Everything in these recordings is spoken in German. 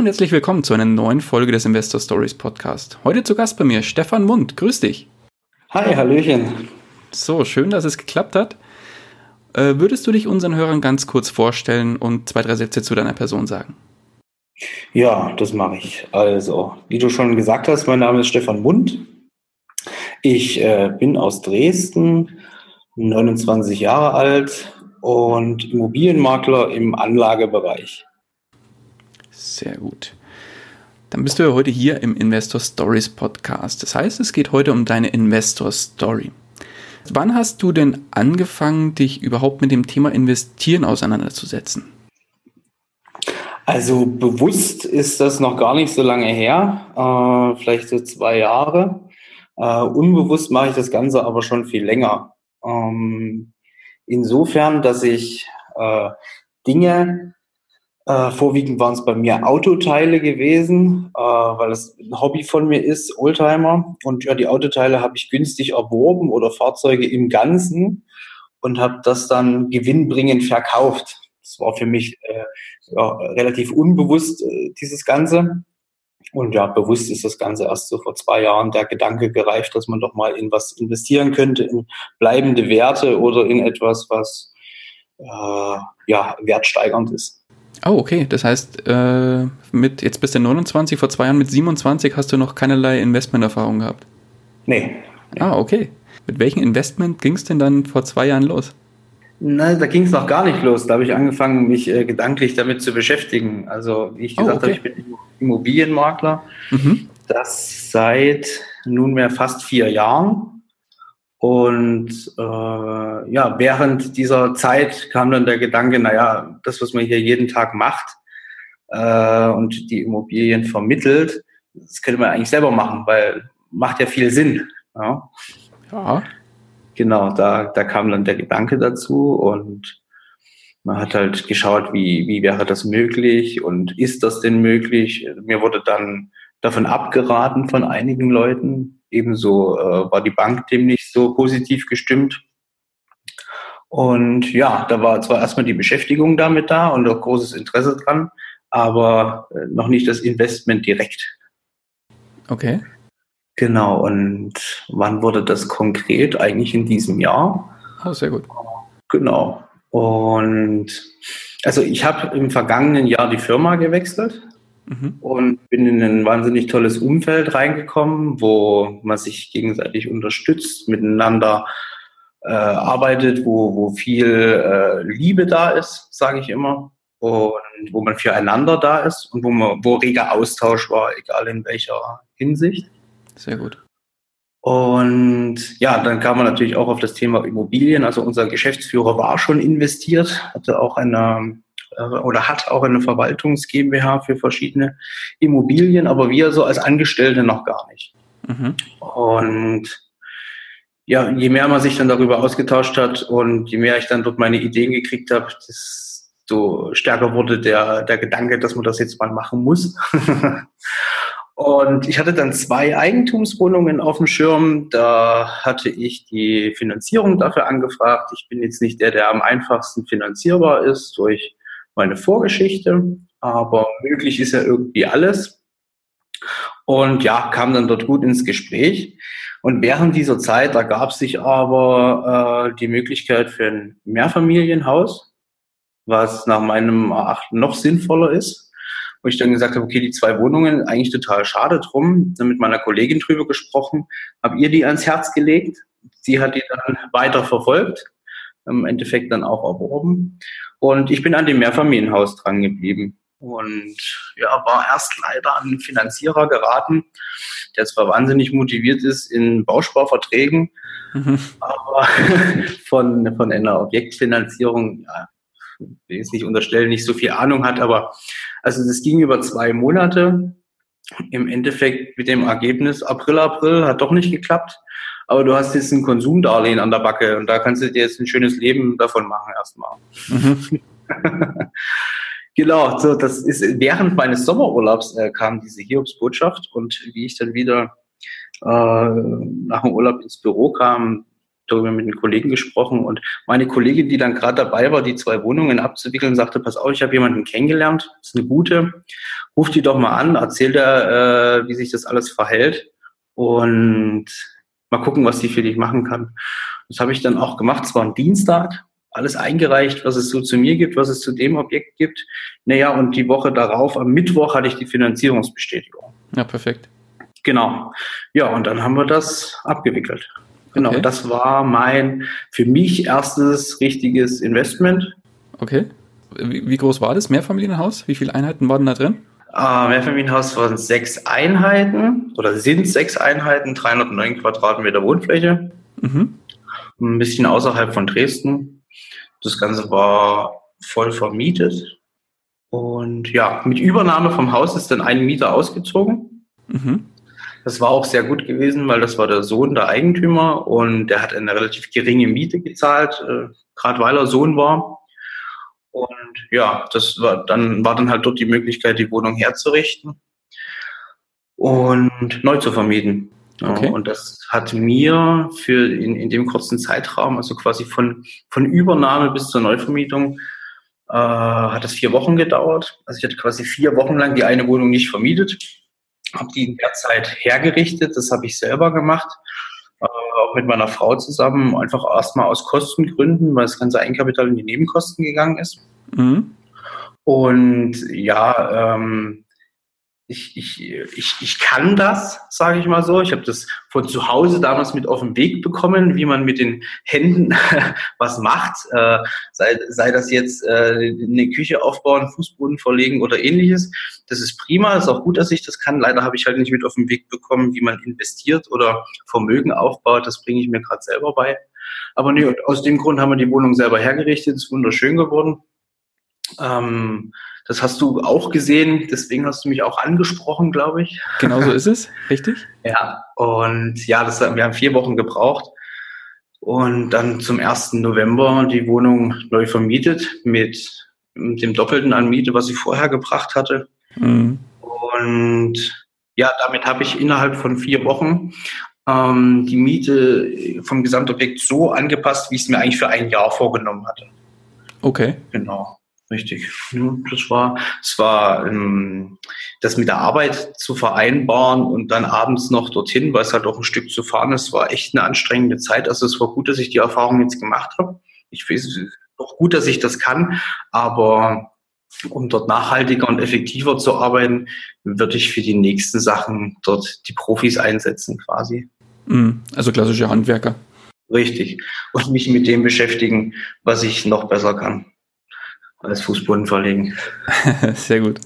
Und herzlich willkommen zu einer neuen Folge des Investor Stories Podcast. Heute zu Gast bei mir Stefan Mund. Grüß dich. Hi, Hallöchen. So, schön, dass es geklappt hat. Äh, würdest du dich unseren Hörern ganz kurz vorstellen und zwei, drei Sätze zu deiner Person sagen? Ja, das mache ich. Also, wie du schon gesagt hast, mein Name ist Stefan Mund. Ich äh, bin aus Dresden, 29 Jahre alt und Immobilienmakler im Anlagebereich. Sehr gut. Dann bist du ja heute hier im Investor Stories Podcast. Das heißt, es geht heute um deine Investor Story. Wann hast du denn angefangen, dich überhaupt mit dem Thema Investieren auseinanderzusetzen? Also bewusst ist das noch gar nicht so lange her, äh, vielleicht so zwei Jahre. Äh, unbewusst mache ich das Ganze aber schon viel länger. Ähm, insofern, dass ich äh, Dinge äh, vorwiegend waren es bei mir Autoteile gewesen, äh, weil es ein Hobby von mir ist, Oldtimer. Und ja, die Autoteile habe ich günstig erworben oder Fahrzeuge im Ganzen und habe das dann gewinnbringend verkauft. Das war für mich äh, ja, relativ unbewusst, äh, dieses Ganze. Und ja, bewusst ist das Ganze erst so vor zwei Jahren der Gedanke gereift, dass man doch mal in was investieren könnte, in bleibende Werte oder in etwas, was äh, ja wertsteigernd ist. Oh, okay. Das heißt, äh, mit jetzt bist du 29, vor zwei Jahren mit 27 hast du noch keinerlei Investmenterfahrung gehabt. Nee. Ah, okay. Mit welchem Investment ging es denn dann vor zwei Jahren los? Nein, da ging es noch gar nicht los. Da habe ich angefangen, mich äh, gedanklich damit zu beschäftigen. Also, wie ich oh, gesagt oh, okay. habe, ich bin Immobilienmakler. Mhm. Das seit nunmehr fast vier Jahren. Und äh, ja, während dieser Zeit kam dann der Gedanke, naja, das, was man hier jeden Tag macht äh, und die Immobilien vermittelt, das könnte man eigentlich selber machen, weil macht ja viel Sinn. Ja. ja. Genau, da, da kam dann der Gedanke dazu und man hat halt geschaut, wie, wie wäre das möglich und ist das denn möglich? Mir wurde dann davon abgeraten von einigen Leuten. Ebenso äh, war die Bank dem nicht so positiv gestimmt. Und ja, da war zwar erstmal die Beschäftigung damit da und auch großes Interesse dran, aber äh, noch nicht das Investment direkt. Okay. Genau, und wann wurde das konkret? Eigentlich in diesem Jahr. Oh, sehr gut. Genau. Und also ich habe im vergangenen Jahr die Firma gewechselt mhm. und bin in ein wahnsinnig tolles Umfeld reingekommen, wo man sich gegenseitig unterstützt, miteinander äh, arbeitet, wo, wo viel äh, Liebe da ist, sage ich immer, und wo man füreinander da ist und wo, man, wo reger Austausch war, egal in welcher Hinsicht. Sehr gut. Und ja, dann kam man natürlich auch auf das Thema Immobilien. Also unser Geschäftsführer war schon investiert, hatte auch eine äh, oder hat auch eine Verwaltungs GmbH für verschiedene Immobilien, aber wir so als Angestellte noch gar nicht. Mhm. Und ja, je mehr man sich dann darüber ausgetauscht hat und je mehr ich dann dort meine Ideen gekriegt habe, desto stärker wurde der, der Gedanke, dass man das jetzt mal machen muss. Und ich hatte dann zwei Eigentumswohnungen auf dem Schirm. Da hatte ich die Finanzierung dafür angefragt. Ich bin jetzt nicht der, der am einfachsten finanzierbar ist durch meine Vorgeschichte, aber möglich ist ja irgendwie alles. Und ja, kam dann dort gut ins Gespräch. Und während dieser Zeit ergab sich aber äh, die Möglichkeit für ein Mehrfamilienhaus, was nach meinem Erachten noch sinnvoller ist. Wo ich dann gesagt habe, okay, die zwei Wohnungen, eigentlich total schade drum. Dann mit meiner Kollegin drüber gesprochen, habe ihr die ans Herz gelegt. Sie hat die dann weiter verfolgt, im Endeffekt dann auch erworben. Und ich bin an dem Mehrfamilienhaus dran geblieben. Und ja, war erst leider an einen Finanzierer geraten, der zwar wahnsinnig motiviert ist in Bausparverträgen, mhm. aber von, von einer Objektfinanzierung ja, will jetzt nicht unterstellen, nicht so viel Ahnung hat, aber also das ging über zwei Monate. Im Endeffekt mit dem Ergebnis April, April hat doch nicht geklappt. Aber du hast jetzt ein Konsumdarlehen an der Backe und da kannst du dir jetzt ein schönes Leben davon machen erstmal. Mhm. genau, so das ist während meines Sommerurlaubs äh, kam diese Hiobsbotschaft und wie ich dann wieder äh, nach dem Urlaub ins Büro kam, darüber mit den Kollegen gesprochen und meine Kollegin, die dann gerade dabei war, die zwei Wohnungen abzuwickeln, sagte, pass auf, ich habe jemanden kennengelernt, das ist eine gute, ruf die doch mal an, erzähl der, äh, wie sich das alles verhält und mal gucken, was die für dich machen kann. Das habe ich dann auch gemacht, es war ein Dienstag, alles eingereicht, was es so zu mir gibt, was es zu dem Objekt gibt. Naja, und die Woche darauf, am Mittwoch, hatte ich die Finanzierungsbestätigung. Ja, perfekt. Genau. Ja, und dann haben wir das abgewickelt. Genau, okay. das war mein für mich erstes richtiges Investment. Okay. Wie, wie groß war das Mehrfamilienhaus? Wie viele Einheiten waren da drin? Äh, Mehrfamilienhaus waren sechs Einheiten oder sind sechs Einheiten, 309 Quadratmeter Wohnfläche. Mhm. Ein bisschen außerhalb von Dresden. Das Ganze war voll vermietet. Und ja, mit Übernahme vom Haus ist dann ein Mieter ausgezogen. Mhm. Das war auch sehr gut gewesen, weil das war der Sohn der Eigentümer und der hat eine relativ geringe Miete gezahlt, äh, gerade weil er Sohn war. Und ja, das war dann war dann halt dort die Möglichkeit, die Wohnung herzurichten und neu zu vermieten. Okay. Ja, und das hat mir für in, in dem kurzen Zeitraum, also quasi von, von Übernahme bis zur Neuvermietung, äh, hat es vier Wochen gedauert. Also ich hatte quasi vier Wochen lang die eine Wohnung nicht vermietet habe die in der Zeit hergerichtet. Das habe ich selber gemacht, auch mit meiner Frau zusammen, einfach erstmal aus Kostengründen, weil das ganze Eigenkapital in die Nebenkosten gegangen ist. Mhm. Und ja, ähm, ich, ich, ich, ich kann das, sage ich mal so. Ich habe das von zu Hause damals mit auf den Weg bekommen, wie man mit den Händen was macht. Äh, sei, sei das jetzt äh, eine Küche aufbauen, Fußboden verlegen oder ähnliches. Das ist prima, das ist auch gut, dass ich das kann. Leider habe ich halt nicht mit auf den Weg bekommen, wie man investiert oder Vermögen aufbaut. Das bringe ich mir gerade selber bei. Aber nee, aus dem Grund haben wir die Wohnung selber hergerichtet, ist wunderschön geworden. Ähm, das hast du auch gesehen, deswegen hast du mich auch angesprochen, glaube ich. Genau so ist es, richtig? ja, und ja, das, wir haben vier Wochen gebraucht und dann zum 1. November die Wohnung neu vermietet mit dem Doppelten an Miete, was ich vorher gebracht hatte. Mhm. Und ja, damit habe ich innerhalb von vier Wochen ähm, die Miete vom Gesamtobjekt so angepasst, wie ich es mir eigentlich für ein Jahr vorgenommen hatte. Okay. Genau. Richtig. Das war, es war ähm, das mit der Arbeit zu vereinbaren und dann abends noch dorthin, weil es halt auch ein Stück zu fahren ist, war echt eine anstrengende Zeit. Also es war gut, dass ich die Erfahrung jetzt gemacht habe. Ich weiß auch gut, dass ich das kann, aber um dort nachhaltiger und effektiver zu arbeiten, würde ich für die nächsten Sachen dort die Profis einsetzen quasi. Mhm. Also klassische Handwerker. Richtig. Und mich mit dem beschäftigen, was ich noch besser kann als Fußboden verlegen. Sehr gut.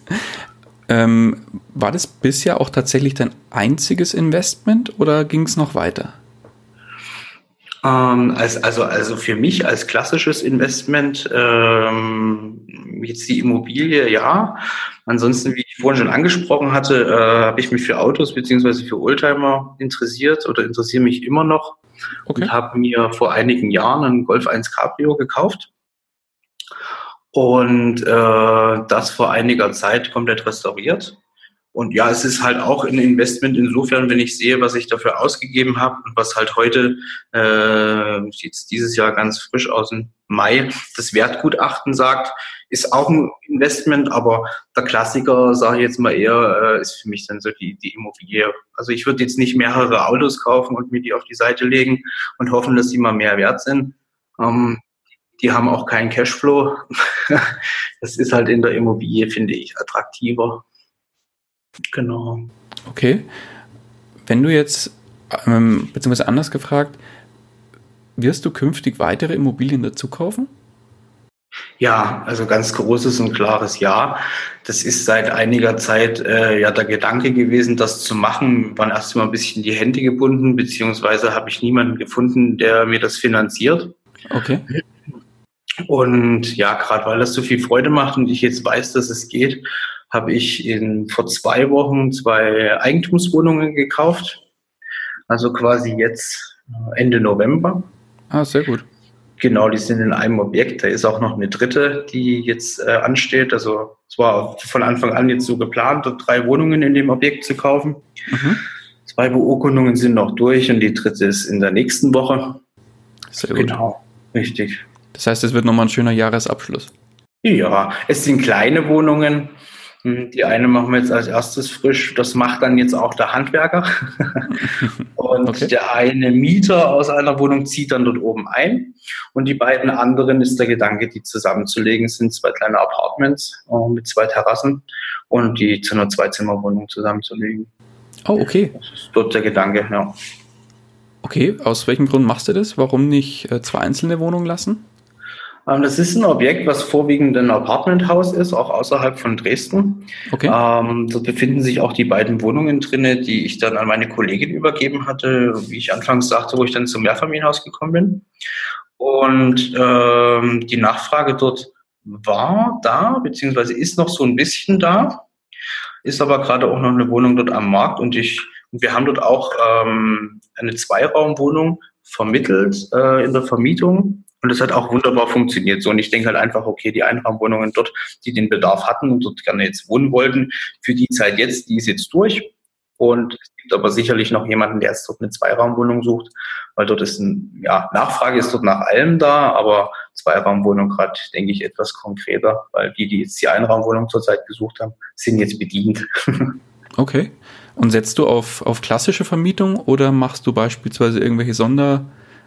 Ähm, war das bisher auch tatsächlich dein einziges Investment oder ging es noch weiter? Ähm, als, also, also für mich als klassisches Investment ähm, jetzt die Immobilie, ja. Ansonsten, wie ich vorhin schon angesprochen hatte, äh, habe ich mich für Autos beziehungsweise für Oldtimer interessiert oder interessiere mich immer noch okay. und habe mir vor einigen Jahren einen Golf 1 Cabrio gekauft und äh, das vor einiger Zeit komplett restauriert. Und ja, es ist halt auch ein Investment insofern, wenn ich sehe, was ich dafür ausgegeben habe und was halt heute, äh, jetzt dieses Jahr ganz frisch aus dem Mai, das Wertgutachten sagt, ist auch ein Investment, aber der Klassiker, sage ich jetzt mal eher, äh, ist für mich dann so die, die Immobilie. Also ich würde jetzt nicht mehrere Autos kaufen und mir die auf die Seite legen und hoffen, dass sie mal mehr wert sind. Ähm, die haben auch keinen Cashflow. das ist halt in der Immobilie, finde ich, attraktiver. Genau. Okay. Wenn du jetzt, ähm, beziehungsweise anders gefragt, wirst du künftig weitere Immobilien dazu kaufen? Ja, also ganz großes und klares Ja. Das ist seit einiger Zeit äh, ja der Gedanke gewesen, das zu machen. Waren erst mal ein bisschen die Hände gebunden, beziehungsweise habe ich niemanden gefunden, der mir das finanziert. Okay. Und ja, gerade weil das so viel Freude macht und ich jetzt weiß, dass es geht, habe ich in, vor zwei Wochen zwei Eigentumswohnungen gekauft. Also quasi jetzt äh, Ende November. Ah, sehr gut. Genau, die sind in einem Objekt. Da ist auch noch eine dritte, die jetzt äh, ansteht. Also es war von Anfang an jetzt so geplant, drei Wohnungen in dem Objekt zu kaufen. Mhm. Zwei Beurkundungen sind noch durch und die dritte ist in der nächsten Woche. Sehr gut. Genau, richtig. Das heißt, es wird nochmal ein schöner Jahresabschluss. Ja, es sind kleine Wohnungen. Hm, die eine machen wir jetzt als erstes frisch. Das macht dann jetzt auch der Handwerker. und okay. der eine Mieter aus einer Wohnung zieht dann dort oben ein. Und die beiden anderen ist der Gedanke, die zusammenzulegen. Es sind zwei kleine Apartments äh, mit zwei Terrassen und die zu einer Zweizimmerwohnung zusammenzulegen. Oh, okay. Das ist dort der Gedanke, ja. Okay, aus welchem Grund machst du das? Warum nicht äh, zwei einzelne Wohnungen lassen? Ähm, das ist ein Objekt, was vorwiegend ein Apartmenthaus ist, auch außerhalb von Dresden. Okay. Ähm, dort befinden sich auch die beiden Wohnungen drinne, die ich dann an meine Kollegin übergeben hatte, wie ich anfangs sagte, wo ich dann zum Mehrfamilienhaus gekommen bin. Und ähm, die Nachfrage dort war da, beziehungsweise ist noch so ein bisschen da, ist aber gerade auch noch eine Wohnung dort am Markt und ich wir haben dort auch ähm, eine Zweiraumwohnung vermittelt äh, in der Vermietung und das hat auch wunderbar funktioniert. So, und ich denke halt einfach, okay, die Einraumwohnungen dort, die den Bedarf hatten und dort gerne jetzt wohnen wollten, für die Zeit jetzt, die ist jetzt durch. Und es gibt aber sicherlich noch jemanden, der jetzt dort eine Zweiraumwohnung sucht, weil dort ist ein, ja, Nachfrage ist dort nach allem da, aber Zweiraumwohnung gerade, denke ich, etwas konkreter, weil die, die jetzt die Einraumwohnung zurzeit gesucht haben, sind jetzt bedient. Okay. Und setzt du auf, auf klassische Vermietung oder machst du beispielsweise irgendwelche Sonder-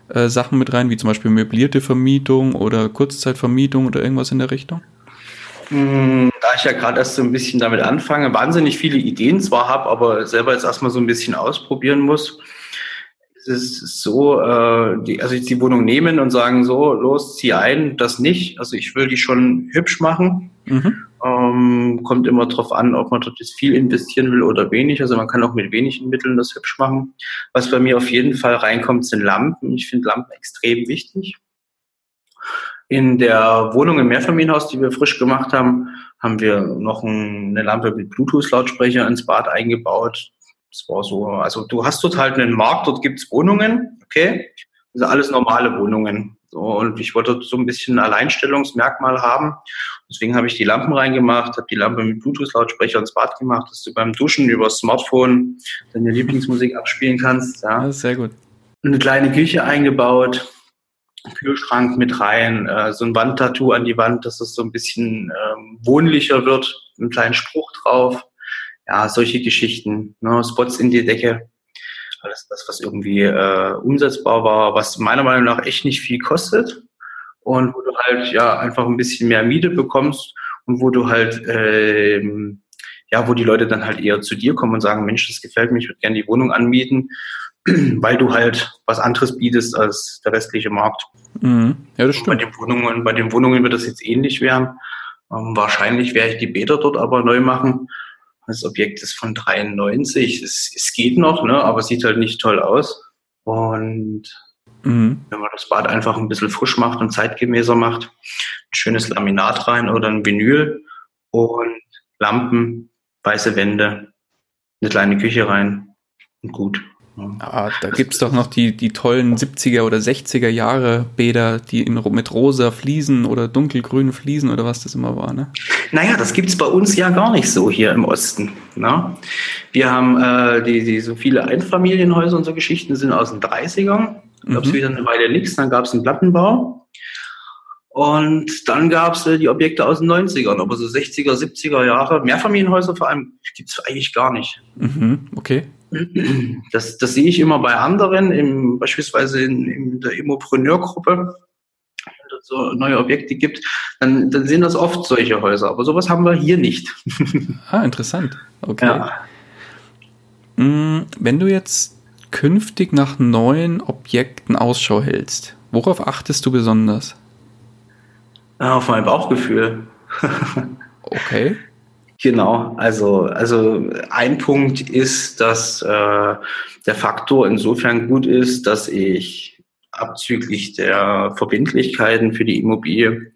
äh, Sachen mit rein, wie zum Beispiel möblierte Vermietung oder Kurzzeitvermietung oder irgendwas in der Richtung? Hm, da ich ja gerade erst so ein bisschen damit anfange, wahnsinnig viele Ideen zwar habe, aber selber jetzt erstmal so ein bisschen ausprobieren muss, ist es so, äh, die, also jetzt die Wohnung nehmen und sagen so, los, zieh ein, das nicht. Also ich will die schon hübsch machen. Mhm. Ähm, kommt immer darauf an, ob man dort jetzt viel investieren will oder wenig. Also man kann auch mit wenigen Mitteln das hübsch machen. Was bei mir auf jeden Fall reinkommt, sind Lampen. Ich finde Lampen extrem wichtig. In der Wohnung im Mehrfamilienhaus, die wir frisch gemacht haben, haben wir noch eine Lampe mit Bluetooth-Lautsprecher ins Bad eingebaut. Das war so, also du hast dort halt einen Markt, dort gibt's Wohnungen, okay? Das sind alles normale Wohnungen. So, und ich wollte so ein bisschen ein Alleinstellungsmerkmal haben. Deswegen habe ich die Lampen reingemacht, habe die Lampe mit Bluetooth-Lautsprecher ins Bad gemacht, dass du beim Duschen über das Smartphone deine Lieblingsmusik abspielen kannst. Ja. ja sehr gut. Eine kleine Küche eingebaut, Kühlschrank mit rein, äh, so ein Wandtattoo an die Wand, dass es so ein bisschen ähm, wohnlicher wird, einen kleinen Spruch drauf. Ja, solche Geschichten. Ne? Spots in die Decke alles das, was irgendwie äh, umsetzbar war, was meiner Meinung nach echt nicht viel kostet und wo du halt ja einfach ein bisschen mehr Miete bekommst und wo du halt ähm, ja, wo die Leute dann halt eher zu dir kommen und sagen, Mensch, das gefällt mir, ich würde gerne die Wohnung anmieten, weil du halt was anderes bietest als der restliche Markt. Mhm. Ja, das stimmt. Bei den Wohnungen, bei den Wohnungen wird das jetzt ähnlich werden. Ähm, wahrscheinlich werde ich die Bäder dort aber neu machen das Objekt ist von 93. Es, es geht noch, ne, aber sieht halt nicht toll aus. Und mhm. wenn man das Bad einfach ein bisschen frisch macht und zeitgemäßer macht, ein schönes Laminat rein oder ein Vinyl und Lampen, weiße Wände, eine kleine Küche rein und gut. Ah, da gibt es doch noch die, die tollen 70er oder 60er Jahre Bäder, die in, mit rosa Fliesen oder dunkelgrünen Fliesen oder was das immer war, ne? Naja, das gibt es bei uns ja gar nicht so hier im Osten. Ne? Wir haben äh, die, die, so viele Einfamilienhäuser und so Geschichten sind aus den 30ern. Da gab es mhm. wieder eine Weile nichts, dann gab es einen Plattenbau. Und dann gab es äh, die Objekte aus den 90ern, aber so 60er, 70er Jahre, Mehrfamilienhäuser vor allem, gibt es eigentlich gar nicht. Mhm, okay. Das, das sehe ich immer bei anderen, im, beispielsweise in, in der Immopreneur-Gruppe, wenn es so neue Objekte gibt, dann, dann sind das oft solche Häuser. Aber sowas haben wir hier nicht. ah, interessant. Okay. Ja. Mm, wenn du jetzt künftig nach neuen Objekten Ausschau hältst, worauf achtest du besonders? Auf mein Bauchgefühl. okay. Genau, also, also ein Punkt ist, dass äh, der Faktor insofern gut ist, dass ich abzüglich der Verbindlichkeiten für die Immobilie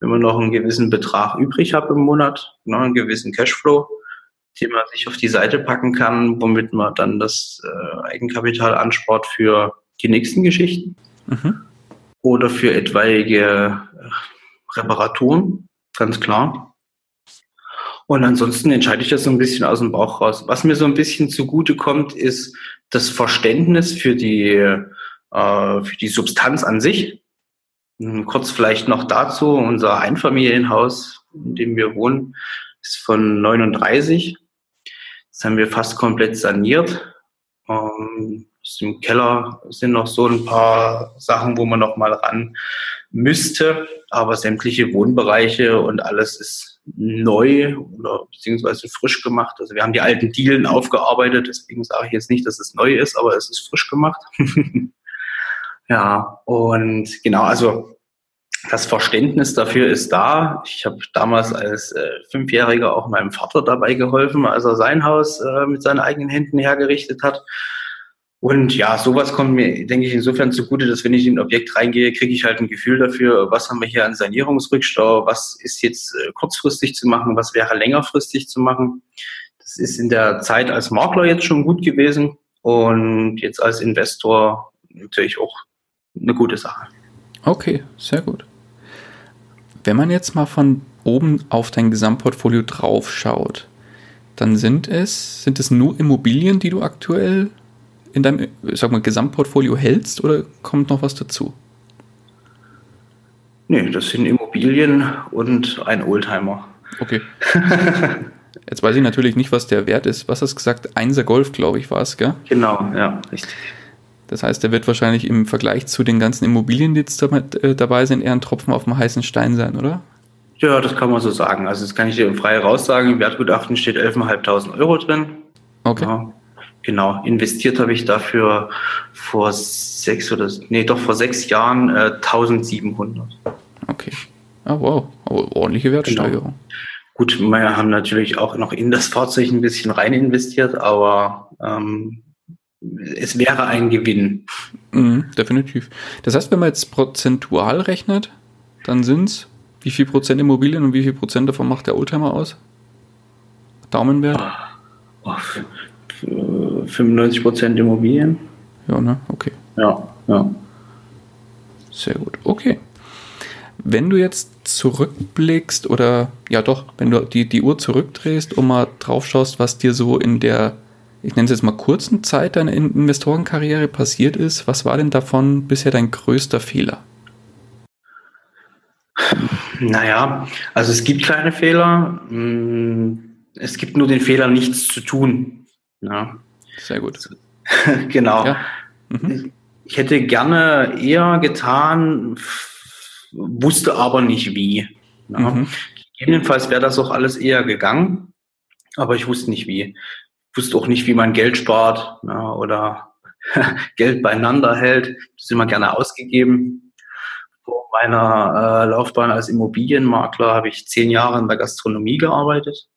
immer noch einen gewissen Betrag übrig habe im Monat, ne, einen gewissen Cashflow, den man sich auf die Seite packen kann, womit man dann das äh, Eigenkapital anspart für die nächsten Geschichten mhm. oder für etwaige äh, Reparaturen, ganz klar. Und ansonsten entscheide ich das so ein bisschen aus dem Bauch raus. Was mir so ein bisschen zugute kommt, ist das Verständnis für die, äh, für die Substanz an sich. Hm, kurz vielleicht noch dazu, unser Einfamilienhaus, in dem wir wohnen, ist von 39. Das haben wir fast komplett saniert. Ähm, Im Keller sind noch so ein paar Sachen, wo man noch mal ran müsste, aber sämtliche Wohnbereiche und alles ist neu oder beziehungsweise frisch gemacht. Also wir haben die alten Dielen aufgearbeitet, deswegen sage ich jetzt nicht, dass es neu ist, aber es ist frisch gemacht. Ja, und genau, also das Verständnis dafür ist da. Ich habe damals als äh, Fünfjähriger auch meinem Vater dabei geholfen, als er sein Haus äh, mit seinen eigenen Händen hergerichtet hat. Und ja, sowas kommt mir, denke ich, insofern zugute, dass wenn ich in ein Objekt reingehe, kriege ich halt ein Gefühl dafür, was haben wir hier an Sanierungsrückstau, was ist jetzt äh, kurzfristig zu machen, was wäre längerfristig zu machen. Das ist in der Zeit als Makler jetzt schon gut gewesen und jetzt als Investor natürlich auch eine gute Sache. Okay, sehr gut. Wenn man jetzt mal von oben auf dein Gesamtportfolio drauf schaut, dann sind es, sind es nur Immobilien, die du aktuell in deinem, sag mal, Gesamtportfolio hältst oder kommt noch was dazu? Nee, das sind Immobilien und ein Oldtimer. Okay. Jetzt weiß ich natürlich nicht, was der Wert ist. Was hast du gesagt? Einser Golf, glaube ich, war es, gell? Genau, ja, richtig. Das heißt, der wird wahrscheinlich im Vergleich zu den ganzen Immobilien, die jetzt äh, dabei sind, eher ein Tropfen auf dem heißen Stein sein, oder? Ja, das kann man so sagen. Also das kann ich dir frei raussagen. Im Wertgutachten steht 11.500 Euro drin. Okay. Ja, genau. Investiert habe ich dafür vor sechs oder, nee, doch vor sechs Jahren äh, 1700. Okay. Ah, wow. Aber ordentliche Wertsteigerung. Genau. Gut, wir haben natürlich auch noch in das Fahrzeug ein bisschen rein investiert, aber ähm, es wäre ein Gewinn. Mhm, definitiv. Das heißt, wenn man jetzt prozentual rechnet, dann sind es wie viel Prozent Immobilien und wie viel Prozent davon macht der Oldtimer aus? Daumenwert? Oh, oh, 95 Prozent Immobilien. Ja, ne? Okay. Ja, ja. Sehr gut. Okay. Wenn du jetzt zurückblickst oder ja doch, wenn du die, die Uhr zurückdrehst und mal drauf schaust, was dir so in der ich nenne es jetzt mal kurzen Zeit deiner Investorenkarriere passiert ist, was war denn davon bisher dein größter Fehler? Naja, also es gibt kleine Fehler. Mm, es gibt nur den Fehler, nichts zu tun. Ja. Sehr gut. genau. Ja. Mhm. Ich hätte gerne eher getan, wusste aber nicht wie. Ja. Mhm. Gegebenenfalls wäre das auch alles eher gegangen, aber ich wusste nicht wie wusste auch nicht, wie man Geld spart ja, oder Geld beieinander hält. Das ist immer gerne ausgegeben. Vor meiner äh, Laufbahn als Immobilienmakler habe ich zehn Jahre in der Gastronomie gearbeitet.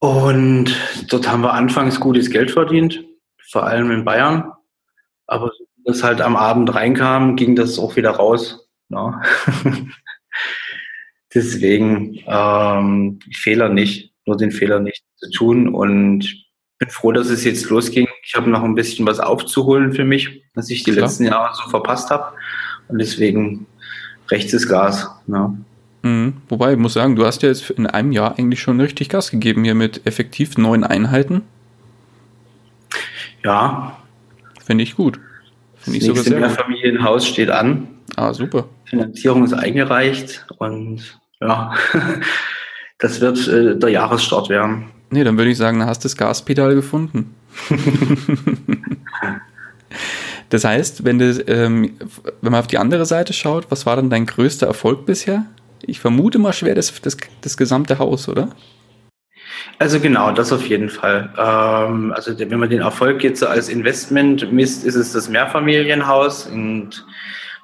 Und dort haben wir anfangs gutes Geld verdient, vor allem in Bayern. Aber als halt am Abend reinkam, ging das auch wieder raus. Ja. Deswegen ähm, Fehler nicht, nur den Fehler nicht zu tun und bin froh, dass es jetzt losging. Ich habe noch ein bisschen was aufzuholen für mich, was ich die Klar. letzten Jahre so verpasst habe. Und deswegen rechts ist Gas. Ja. Mhm. Wobei, ich muss sagen, du hast ja jetzt in einem Jahr eigentlich schon richtig Gas gegeben hier mit effektiv neun Einheiten. Ja. Finde ich gut. Finde ich sogar sehr Mehrfamilienhaus steht an. Ah, super. Finanzierung ist eingereicht und ja, das wird äh, der Jahresstart werden. Nee, dann würde ich sagen, hast du das Gaspedal gefunden. das heißt, wenn, du, ähm, wenn man auf die andere Seite schaut, was war dann dein größter Erfolg bisher? Ich vermute mal schwer das, das, das gesamte Haus, oder? Also genau, das auf jeden Fall. Ähm, also wenn man den Erfolg jetzt als Investment misst, ist es das Mehrfamilienhaus und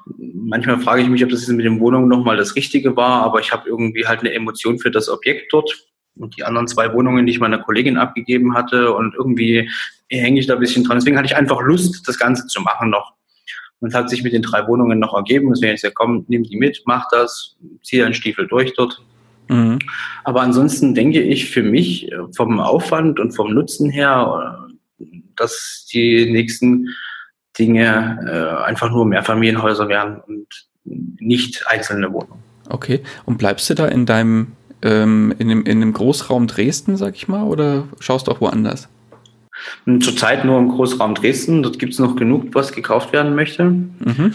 manchmal frage ich mich, ob das jetzt mit den Wohnungen nochmal das Richtige war, aber ich habe irgendwie halt eine Emotion für das Objekt dort und die anderen zwei Wohnungen, die ich meiner Kollegin abgegeben hatte und irgendwie hänge ich da ein bisschen dran. Deswegen hatte ich einfach Lust, das Ganze zu machen noch. Und hat sich mit den drei Wohnungen noch ergeben. Deswegen jetzt ja, komm, nimm die mit, mach das, zieh deinen Stiefel durch dort. Mhm. Aber ansonsten denke ich für mich äh, vom Aufwand und vom Nutzen her, äh, dass die nächsten Dinge äh, einfach nur Mehrfamilienhäuser werden und nicht einzelne Wohnungen. Okay. Und bleibst du da in deinem ähm, in, dem, in dem Großraum Dresden, sag ich mal, oder schaust du auch woanders? Zurzeit nur im Großraum Dresden. Dort gibt es noch genug, was gekauft werden möchte. Mhm.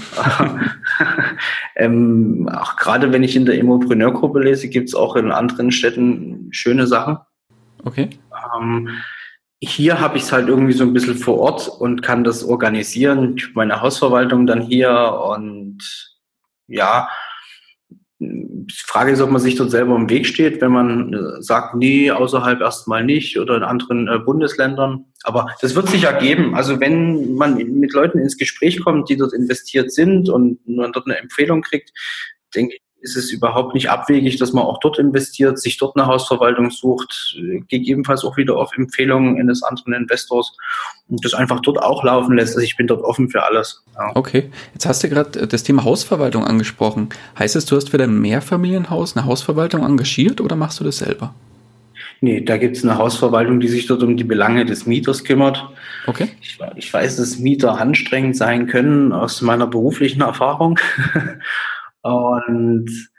ähm, auch gerade wenn ich in der Immopreneur-Gruppe lese, gibt es auch in anderen Städten schöne Sachen. Okay. Ähm, hier habe ich es halt irgendwie so ein bisschen vor Ort und kann das organisieren. Meine Hausverwaltung dann hier und ja, die Frage ist, ob man sich dort selber im Weg steht, wenn man äh, sagt, nee, außerhalb erstmal nicht oder in anderen äh, Bundesländern. Aber das wird sich ergeben. Also wenn man mit Leuten ins Gespräch kommt, die dort investiert sind und man dort eine Empfehlung kriegt, denke ich, ist es überhaupt nicht abwegig, dass man auch dort investiert, sich dort eine Hausverwaltung sucht, gegebenenfalls auch wieder auf Empfehlungen eines anderen Investors und das einfach dort auch laufen lässt. Also ich bin dort offen für alles. Ja. Okay, jetzt hast du gerade das Thema Hausverwaltung angesprochen. Heißt es, du hast für dein Mehrfamilienhaus eine Hausverwaltung engagiert oder machst du das selber? Nee, da gibt es eine Hausverwaltung, die sich dort um die Belange des Mieters kümmert. Okay. Ich, ich weiß, dass Mieter anstrengend sein können aus meiner beruflichen Erfahrung. Und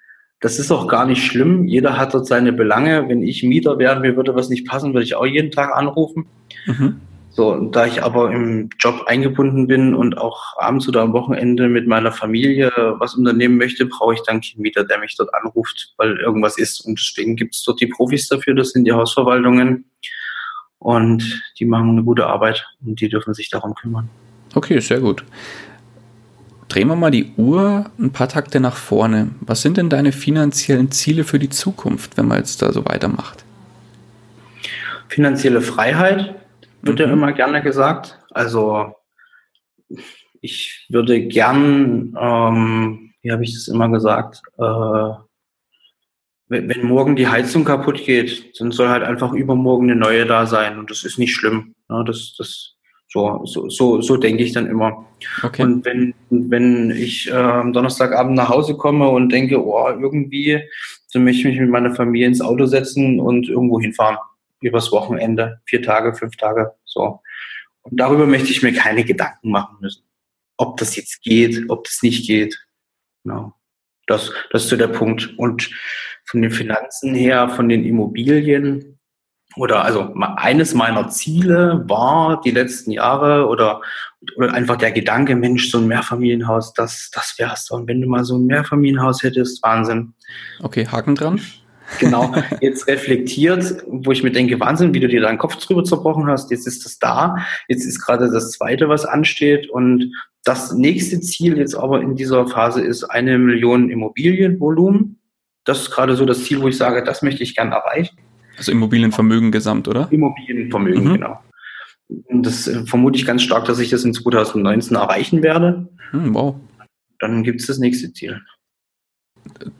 das ist auch gar nicht schlimm. Jeder hat dort seine Belange. Wenn ich Mieter wäre, mir würde was nicht passen, würde ich auch jeden Tag anrufen. Mhm. So, und da ich aber im Job eingebunden bin und auch abends oder am Wochenende mit meiner Familie was unternehmen möchte, brauche ich dann keinen Mieter, der mich dort anruft, weil irgendwas ist. Und deswegen gibt es dort die Profis dafür, das sind die Hausverwaltungen. Und die machen eine gute Arbeit und die dürfen sich darum kümmern. Okay, sehr gut. Drehen wir mal die Uhr ein paar Takte nach vorne. Was sind denn deine finanziellen Ziele für die Zukunft, wenn man jetzt da so weitermacht? Finanzielle Freiheit wird mhm. ja immer gerne gesagt. Also ich würde gern, ähm, wie habe ich das immer gesagt, äh, wenn, wenn morgen die Heizung kaputt geht, dann soll halt einfach übermorgen eine neue da sein und das ist nicht schlimm. Ja, das, das so, so, so, so denke ich dann immer. Okay. Und wenn, wenn ich äh, am Donnerstagabend nach Hause komme und denke, oh, irgendwie, dann möchte ich mich mit meiner Familie ins Auto setzen und irgendwo hinfahren. Übers Wochenende, vier Tage, fünf Tage, so. Und darüber möchte ich mir keine Gedanken machen müssen. Ob das jetzt geht, ob das nicht geht. Genau. Das, das ist so der Punkt. Und von den Finanzen her, von den Immobilien, oder also eines meiner Ziele war die letzten Jahre oder, oder einfach der Gedanke, Mensch, so ein Mehrfamilienhaus, das, das wär's doch. Und wenn du mal so ein Mehrfamilienhaus hättest, Wahnsinn. Okay, Haken dran. Genau, jetzt reflektiert, wo ich mir denke, Wahnsinn, wie du dir deinen Kopf drüber zerbrochen hast, jetzt ist das da, jetzt ist gerade das zweite, was ansteht und das nächste Ziel jetzt aber in dieser Phase ist eine Million Immobilienvolumen. Das ist gerade so das Ziel, wo ich sage, das möchte ich gern erreichen. Also Immobilienvermögen gesamt, oder? Immobilienvermögen, mhm. genau. Und das äh, vermute ich ganz stark, dass ich das in 2019 erreichen werde. Mhm, wow. Dann gibt es das nächste Ziel.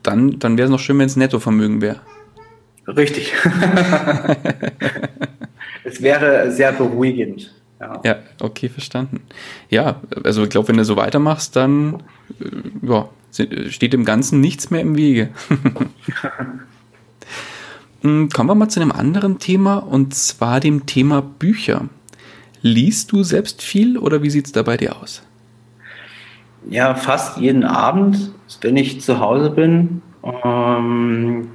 Dann, dann wäre es noch schön, wenn es Nettovermögen wäre. Richtig. es wäre sehr beruhigend. Ja. ja, okay, verstanden. Ja, also ich glaube, wenn du so weitermachst, dann äh, ja, steht dem Ganzen nichts mehr im Wege. Hm, kommen wir mal zu einem anderen Thema und zwar dem Thema Bücher. Liest du selbst viel oder wie sieht es da bei dir aus? Ja, fast jeden Abend, wenn ich zu Hause bin. Ähm,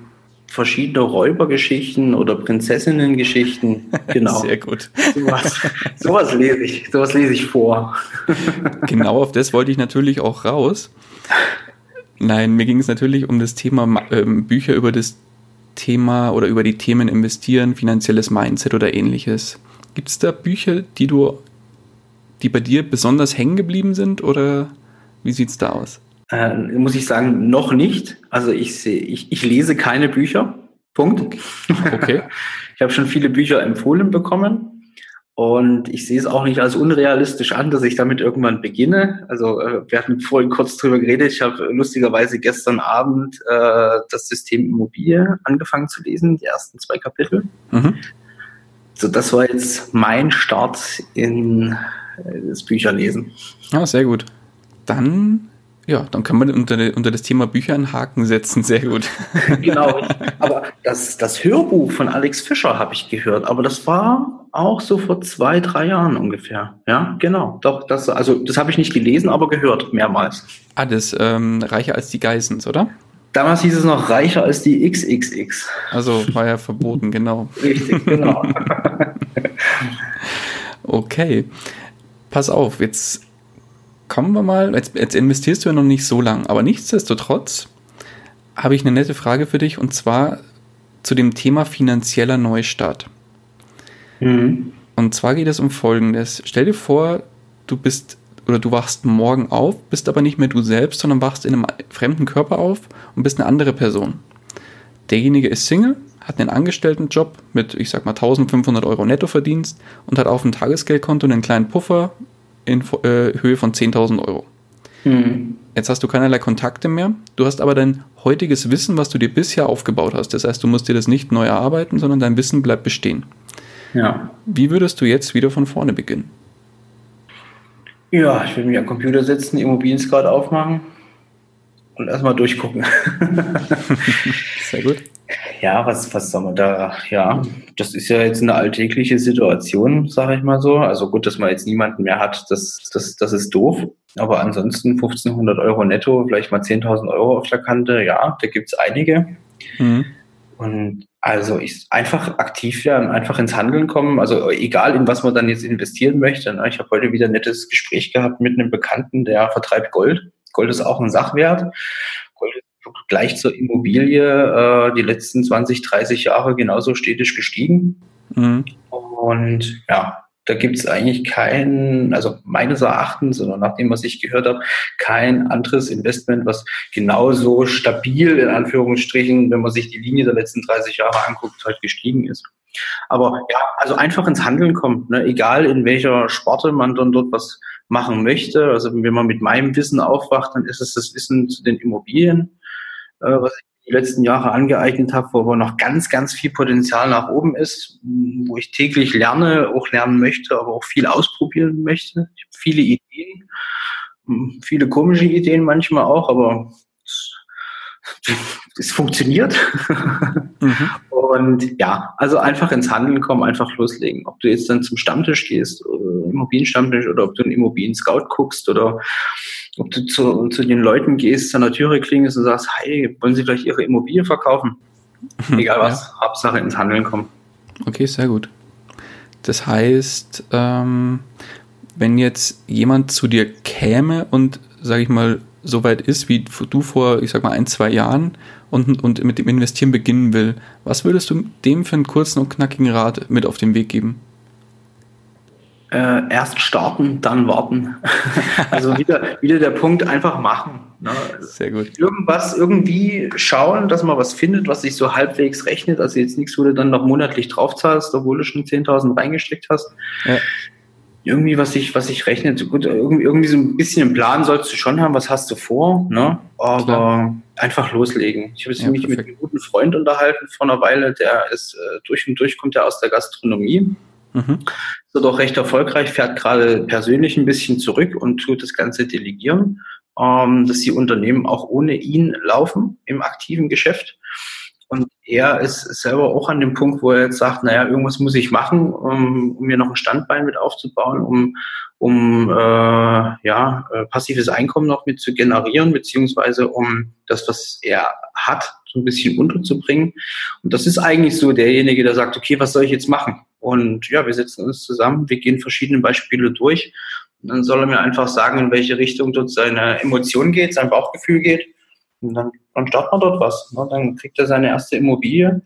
verschiedene Räubergeschichten oder Prinzessinnengeschichten. Genau. Sehr gut. Sowas, sowas lese ich, sowas lese ich vor. genau auf das wollte ich natürlich auch raus. Nein, mir ging es natürlich um das Thema ähm, Bücher über das Thema oder über die Themen investieren, finanzielles Mindset oder ähnliches. Gibt es da Bücher, die du, die bei dir besonders hängen geblieben sind oder wie sieht es da aus? Äh, muss ich sagen, noch nicht. Also ich, ich, ich lese keine Bücher. Punkt. Okay. ich habe schon viele Bücher empfohlen bekommen. Und ich sehe es auch nicht als unrealistisch an, dass ich damit irgendwann beginne. Also äh, wir hatten vorhin kurz drüber geredet. Ich habe lustigerweise gestern Abend äh, das System Immobilie angefangen zu lesen, die ersten zwei Kapitel. Mhm. So, das war jetzt mein Start in äh, das Bücherlesen. Ah, sehr gut. dann ja, dann kann man unter, unter das Thema Bücher einen Haken setzen. Sehr gut. genau. Aber das, das Hörbuch von Alex Fischer habe ich gehört, aber das war auch so vor zwei, drei Jahren ungefähr. Ja, genau. Doch, das, also das habe ich nicht gelesen, aber gehört mehrmals. Ah, das ähm, reicher als die Geissens, oder? Damals hieß es noch reicher als die XXX. Also war ja verboten, genau. Richtig, genau. okay. Pass auf, jetzt kommen wir mal, jetzt, jetzt investierst du ja noch nicht so lang, aber nichtsdestotrotz habe ich eine nette Frage für dich und zwar zu dem Thema finanzieller Neustart. Mhm. Und zwar geht es um Folgendes. Stell dir vor, du bist oder du wachst morgen auf, bist aber nicht mehr du selbst, sondern wachst in einem fremden Körper auf und bist eine andere Person. Derjenige ist Single, hat einen Angestelltenjob mit, ich sag mal, 1500 Euro Nettoverdienst und hat auf dem Tagesgeldkonto einen kleinen Puffer in äh, Höhe von 10.000 Euro. Mhm. Jetzt hast du keinerlei Kontakte mehr. Du hast aber dein heutiges Wissen, was du dir bisher aufgebaut hast. Das heißt, du musst dir das nicht neu erarbeiten, sondern dein Wissen bleibt bestehen. Ja. Wie würdest du jetzt wieder von vorne beginnen? Ja, ich würde mich am Computer setzen, Immobilien-Scout aufmachen und erstmal durchgucken. Sehr gut. Ja, was, was soll man da, ja, das ist ja jetzt eine alltägliche Situation, sage ich mal so. Also gut, dass man jetzt niemanden mehr hat, das, das, das ist doof. Aber ansonsten 1500 Euro netto, vielleicht mal 10.000 Euro auf der Kante, ja, da gibt's einige. Mhm. Und also ich einfach aktiv werden, einfach ins Handeln kommen. Also egal in was man dann jetzt investieren möchte. Ne? Ich habe heute wieder ein nettes Gespräch gehabt mit einem Bekannten, der vertreibt Gold. Gold ist auch ein Sachwert. Gold ist gleich zur Immobilie äh, die letzten 20, 30 Jahre genauso stetig gestiegen. Mhm. Und ja, da gibt es eigentlich kein, also meines Erachtens oder nach dem, was ich gehört habe, kein anderes Investment, was genauso stabil in Anführungsstrichen, wenn man sich die Linie der letzten 30 Jahre anguckt, halt gestiegen ist. Aber ja, also einfach ins Handeln kommt, ne? egal in welcher Sparte man dann dort was machen möchte. Also wenn man mit meinem Wissen aufwacht, dann ist es das Wissen zu den Immobilien äh, was ich die letzten Jahre angeeignet habe, wo aber noch ganz, ganz viel Potenzial nach oben ist, wo ich täglich lerne, auch lernen möchte, aber auch viel ausprobieren möchte. Ich habe viele Ideen, viele komische Ideen manchmal auch, aber es funktioniert. Mhm. Und ja, also einfach ins Handeln kommen, einfach loslegen. Ob du jetzt dann zum Stammtisch gehst, Immobilienstammtisch, oder ob du einen Immobilien-Scout guckst oder ob du zu, zu den Leuten gehst, an der Türe klingelst und sagst, hey, wollen Sie gleich Ihre Immobilie verkaufen? Egal was, ja. Hauptsache ins Handeln kommen. Okay, sehr gut. Das heißt, ähm, wenn jetzt jemand zu dir käme und, sage ich mal, so weit ist, wie du vor, ich sag mal, ein, zwei Jahren und, und mit dem Investieren beginnen will, was würdest du dem für einen kurzen und knackigen Rat mit auf den Weg geben? Äh, erst starten, dann warten. also wieder, wieder der Punkt, einfach machen. Ne? Sehr gut. Irgendwas irgendwie schauen, dass man was findet, was sich so halbwegs rechnet. Also jetzt nichts, wo du dann noch monatlich draufzahlst, obwohl du schon 10.000 reingesteckt hast. Ja irgendwie, was sich was ich rechnet, gut, irgendwie, irgendwie so ein bisschen einen Plan sollst du schon haben, was hast du vor, ne? Aber Klar. einfach loslegen. Ich habe ja, mich perfekt. mit einem guten Freund unterhalten vor einer Weile, der ist äh, durch und durch kommt er aus der Gastronomie. Mhm. Ist doch recht erfolgreich, fährt gerade persönlich ein bisschen zurück und tut das Ganze delegieren, ähm, dass die Unternehmen auch ohne ihn laufen im aktiven Geschäft. Und er ist selber auch an dem Punkt, wo er jetzt sagt, naja, irgendwas muss ich machen, um, um mir noch ein Standbein mit aufzubauen, um, um äh, ja, äh, passives Einkommen noch mit zu generieren, beziehungsweise um das, was er hat, so ein bisschen unterzubringen. Und das ist eigentlich so derjenige, der sagt, okay, was soll ich jetzt machen? Und ja, wir setzen uns zusammen, wir gehen verschiedene Beispiele durch. Und dann soll er mir einfach sagen, in welche Richtung dort seine Emotion geht, sein Bauchgefühl geht. Und dann, dann startet man dort was. Ne? Dann kriegt er seine erste Immobilie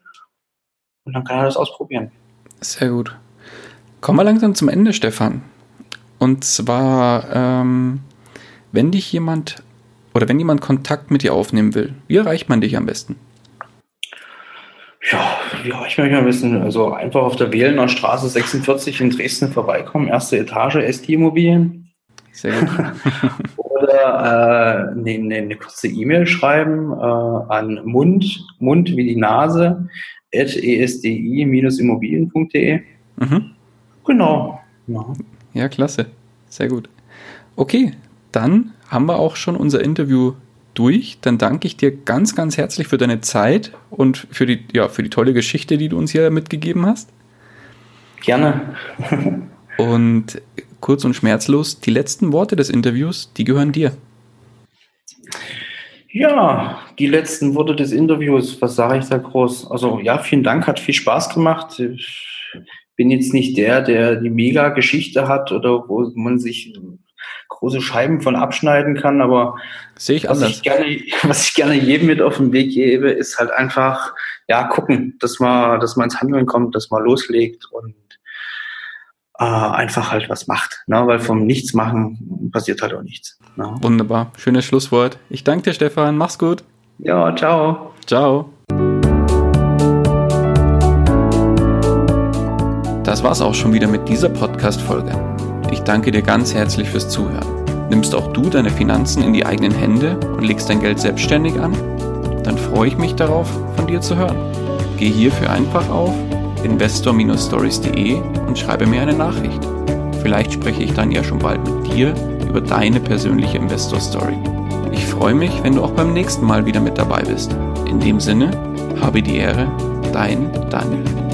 und dann kann er das ausprobieren. Sehr gut. Kommen wir langsam zum Ende, Stefan. Und zwar, ähm, wenn dich jemand oder wenn jemand Kontakt mit dir aufnehmen will, wie erreicht man dich am besten? Ja, erreicht man mich am besten? Also einfach auf der Wählener Straße 46 in Dresden vorbeikommen, erste Etage, ST Immobilien. Sehr gut. Oder äh, eine, eine, kurze E-Mail schreiben äh, an Mund, Mund wie die Nase, at esdi-immobilien.de. Mhm. Genau. Ja. ja, klasse. Sehr gut. Okay, dann haben wir auch schon unser Interview durch. Dann danke ich dir ganz, ganz herzlich für deine Zeit und für die, ja, für die tolle Geschichte, die du uns hier mitgegeben hast. Gerne. und kurz und schmerzlos, die letzten Worte des Interviews, die gehören dir. Ja, die letzten Worte des Interviews, was sage ich da groß? Also ja, vielen Dank, hat viel Spaß gemacht. Ich bin jetzt nicht der, der die Mega-Geschichte hat oder wo man sich große Scheiben von abschneiden kann, aber Sehe ich was, ich gerne, was ich gerne jedem mit auf den Weg gebe, ist halt einfach, ja, gucken, dass man, dass man ins Handeln kommt, dass man loslegt und äh, einfach halt was macht. Ne? Weil vom Nichts machen passiert halt auch nichts. Ne? Wunderbar. Schönes Schlusswort. Ich danke dir, Stefan. Mach's gut. Ja, ciao. Ciao. Das war's auch schon wieder mit dieser Podcast-Folge. Ich danke dir ganz herzlich fürs Zuhören. Nimmst auch du deine Finanzen in die eigenen Hände und legst dein Geld selbstständig an? Dann freue ich mich darauf, von dir zu hören. Geh hierfür einfach auf investor-stories.de und schreibe mir eine Nachricht. Vielleicht spreche ich dann ja schon bald mit dir über deine persönliche Investor Story. Ich freue mich, wenn du auch beim nächsten Mal wieder mit dabei bist. In dem Sinne, habe die Ehre, dein Daniel.